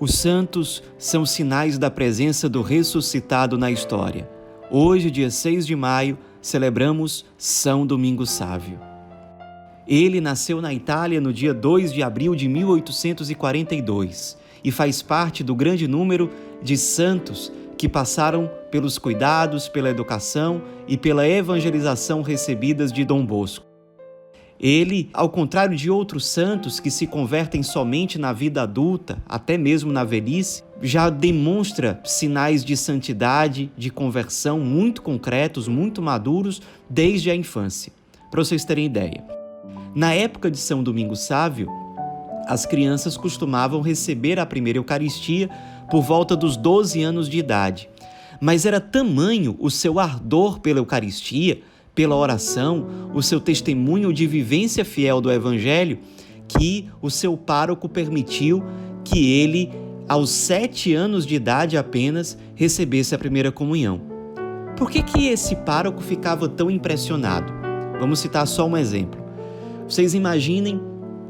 Os santos são sinais da presença do ressuscitado na história. Hoje, dia 6 de maio, celebramos São Domingos Sávio. Ele nasceu na Itália no dia 2 de abril de 1842 e faz parte do grande número de santos que passaram pelos cuidados, pela educação e pela evangelização recebidas de Dom Bosco. Ele, ao contrário de outros santos que se convertem somente na vida adulta, até mesmo na velhice, já demonstra sinais de santidade, de conversão muito concretos, muito maduros desde a infância. Para vocês terem ideia. Na época de São Domingos Sávio, as crianças costumavam receber a primeira Eucaristia por volta dos 12 anos de idade. Mas era tamanho o seu ardor pela Eucaristia, pela oração, o seu testemunho de vivência fiel do Evangelho, que o seu pároco permitiu que ele, aos sete anos de idade apenas, recebesse a primeira comunhão. Por que, que esse pároco ficava tão impressionado? Vamos citar só um exemplo. Vocês imaginem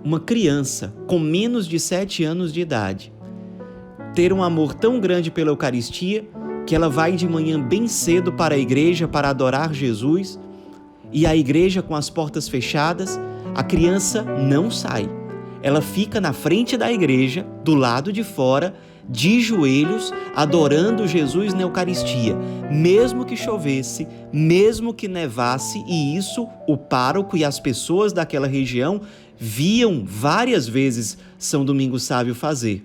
uma criança com menos de sete anos de idade ter um amor tão grande pela Eucaristia que ela vai de manhã bem cedo para a igreja para adorar Jesus e a igreja com as portas fechadas, a criança não sai. Ela fica na frente da igreja, do lado de fora, de joelhos, adorando Jesus na Eucaristia, mesmo que chovesse, mesmo que nevasse, e isso o pároco e as pessoas daquela região viam várias vezes São Domingos Sávio fazer.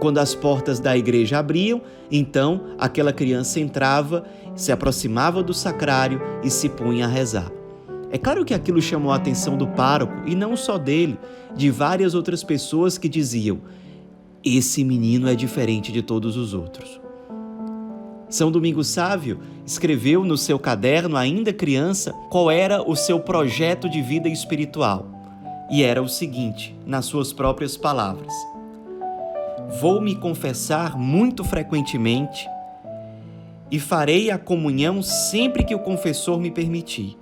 Quando as portas da igreja abriam, então aquela criança entrava, se aproximava do sacrário e se punha a rezar. É claro que aquilo chamou a atenção do pároco, e não só dele, de várias outras pessoas que diziam: esse menino é diferente de todos os outros. São Domingos Sávio escreveu no seu caderno, ainda criança, qual era o seu projeto de vida espiritual. E era o seguinte, nas suas próprias palavras: Vou me confessar muito frequentemente e farei a comunhão sempre que o confessor me permitir.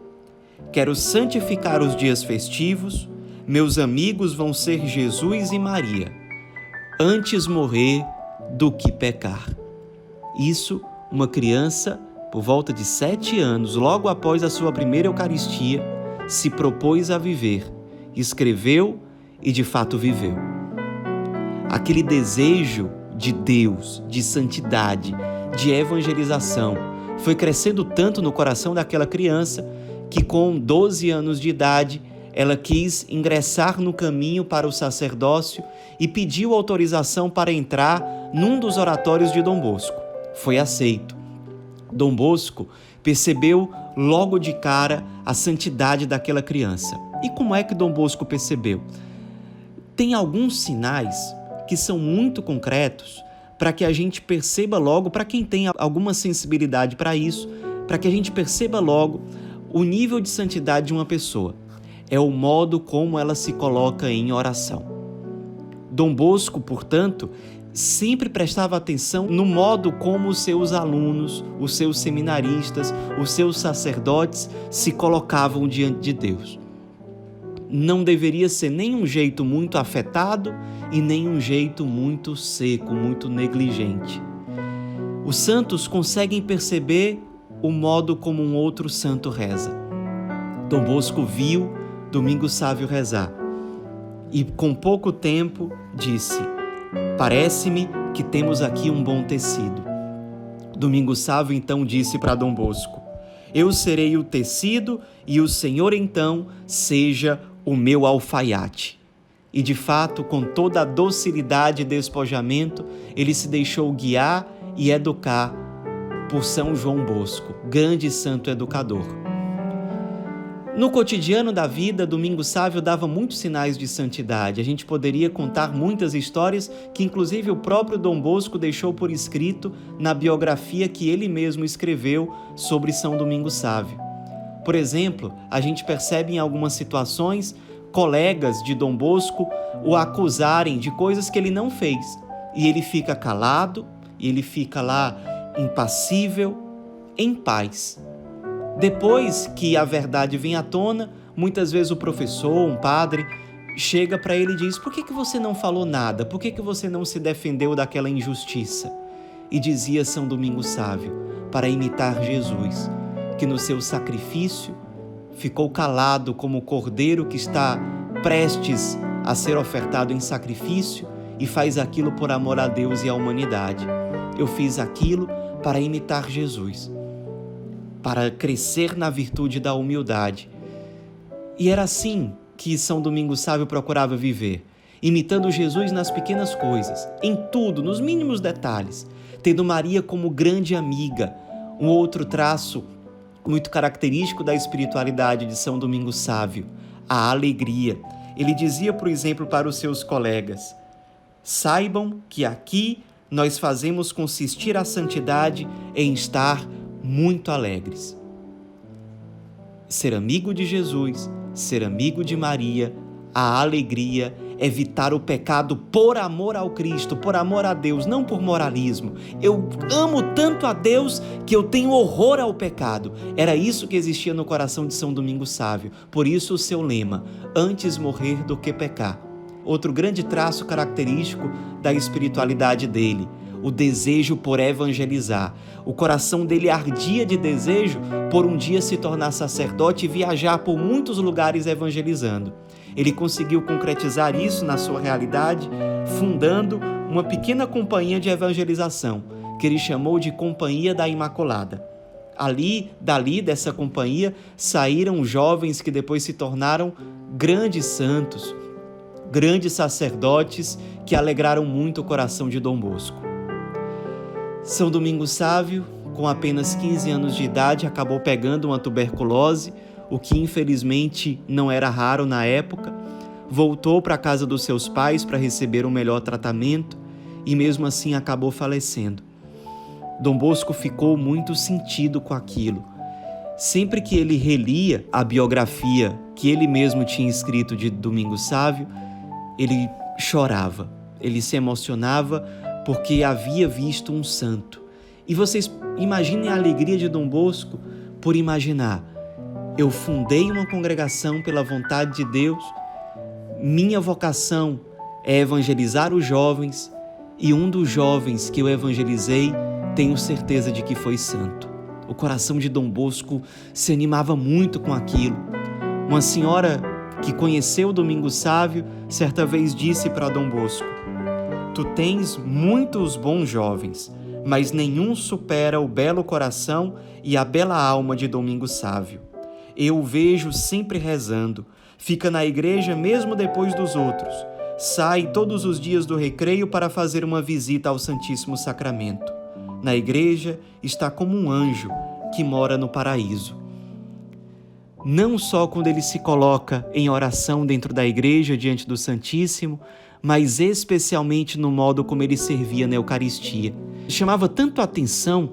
Quero santificar os dias festivos, meus amigos vão ser Jesus e Maria, antes morrer do que pecar. Isso, uma criança, por volta de sete anos, logo após a sua primeira Eucaristia, se propôs a viver, escreveu e de fato viveu aquele desejo de Deus, de santidade, de evangelização, foi crescendo tanto no coração daquela criança que, com 12 anos de idade, ela quis ingressar no caminho para o sacerdócio e pediu autorização para entrar num dos oratórios de Dom Bosco. Foi aceito. Dom Bosco percebeu logo de cara a santidade daquela criança. E como é que Dom Bosco percebeu? Tem alguns sinais que são muito concretos para que a gente perceba logo, para quem tem alguma sensibilidade para isso, para que a gente perceba logo o nível de santidade de uma pessoa. É o modo como ela se coloca em oração. Dom Bosco, portanto, sempre prestava atenção no modo como os seus alunos, os seus seminaristas, os seus sacerdotes se colocavam diante de Deus não deveria ser nem um jeito muito afetado e nem um jeito muito seco, muito negligente. Os santos conseguem perceber o modo como um outro santo reza. Dom Bosco viu Domingo Sávio rezar e, com pouco tempo, disse: Parece-me que temos aqui um bom tecido. Domingo Sávio então disse para Dom Bosco: Eu serei o tecido e o Senhor então seja o meu alfaiate. E de fato, com toda a docilidade e despojamento, ele se deixou guiar e educar por São João Bosco, grande santo educador. No cotidiano da vida, Domingo Sávio dava muitos sinais de santidade. A gente poderia contar muitas histórias que, inclusive, o próprio Dom Bosco deixou por escrito na biografia que ele mesmo escreveu sobre São Domingo Sávio. Por exemplo, a gente percebe em algumas situações colegas de Dom Bosco o acusarem de coisas que ele não fez. E ele fica calado, e ele fica lá impassível, em paz. Depois que a verdade vem à tona, muitas vezes o professor, um padre, chega para ele e diz: Por que, que você não falou nada? Por que, que você não se defendeu daquela injustiça? E dizia São Domingos Sávio, para imitar Jesus, que no seu sacrifício ficou calado como o cordeiro que está prestes a ser ofertado em sacrifício e faz aquilo por amor a Deus e à humanidade. Eu fiz aquilo para imitar Jesus, para crescer na virtude da humildade. E era assim que São Domingos Sávio procurava viver, imitando Jesus nas pequenas coisas, em tudo, nos mínimos detalhes, tendo Maria como grande amiga, um outro traço muito característico da espiritualidade de São Domingos Sávio, a alegria. Ele dizia, por exemplo, para os seus colegas: Saibam que aqui nós fazemos consistir a santidade em estar muito alegres. Ser amigo de Jesus, ser amigo de Maria, a alegria, evitar o pecado por amor ao Cristo, por amor a Deus, não por moralismo. Eu amo tanto a Deus que eu tenho horror ao pecado. Era isso que existia no coração de São Domingos Sávio. Por isso o seu lema: antes morrer do que pecar. Outro grande traço característico da espiritualidade dele o desejo por evangelizar. O coração dele ardia de desejo por um dia se tornar sacerdote e viajar por muitos lugares evangelizando. Ele conseguiu concretizar isso na sua realidade, fundando uma pequena companhia de evangelização, que ele chamou de Companhia da Imaculada. Ali, dali dessa companhia, saíram jovens que depois se tornaram grandes santos, grandes sacerdotes que alegraram muito o coração de Dom Bosco. São Domingos Sávio, com apenas 15 anos de idade, acabou pegando uma tuberculose o que infelizmente não era raro na época, voltou para a casa dos seus pais para receber um melhor tratamento e mesmo assim acabou falecendo. Dom Bosco ficou muito sentido com aquilo. Sempre que ele relia a biografia que ele mesmo tinha escrito de Domingos Sávio, ele chorava, ele se emocionava porque havia visto um santo. E vocês imaginem a alegria de Dom Bosco por imaginar eu fundei uma congregação pela vontade de Deus. Minha vocação é evangelizar os jovens e um dos jovens que eu evangelizei, tenho certeza de que foi santo. O coração de Dom Bosco se animava muito com aquilo. Uma senhora que conheceu Domingo Sávio certa vez disse para Dom Bosco: Tu tens muitos bons jovens, mas nenhum supera o belo coração e a bela alma de Domingo Sávio. Eu o vejo sempre rezando. Fica na igreja mesmo depois dos outros. Sai todos os dias do recreio para fazer uma visita ao Santíssimo Sacramento. Na igreja está como um anjo que mora no paraíso. Não só quando ele se coloca em oração dentro da igreja diante do Santíssimo, mas especialmente no modo como ele servia na Eucaristia. Chamava tanto a atenção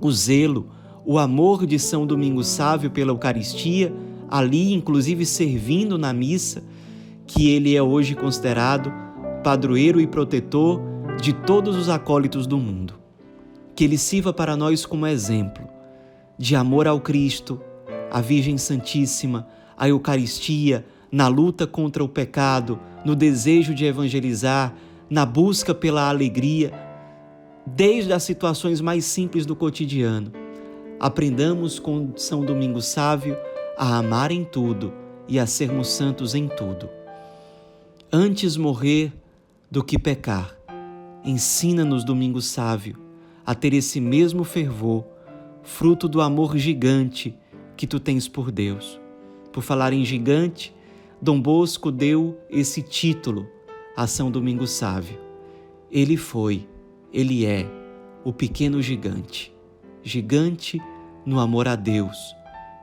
o zelo, o amor de São Domingos Sávio pela Eucaristia, ali inclusive servindo na missa, que ele é hoje considerado padroeiro e protetor de todos os acólitos do mundo. Que ele sirva para nós como exemplo de amor ao Cristo, à Virgem Santíssima, à Eucaristia, na luta contra o pecado, no desejo de evangelizar, na busca pela alegria, desde as situações mais simples do cotidiano aprendamos com São Domingos Sávio a amar em tudo e a sermos santos em tudo. Antes morrer do que pecar, ensina-nos, Domingos Sávio, a ter esse mesmo fervor, fruto do amor gigante que tu tens por Deus. Por falar em gigante, Dom Bosco deu esse título a São Domingos Sávio. Ele foi, ele é o pequeno gigante gigante no amor a Deus,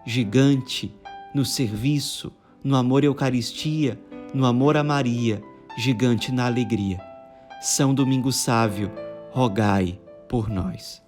gigante no serviço, no amor à Eucaristia, no amor a Maria, gigante na alegria. São Domingos Sávio, rogai por nós.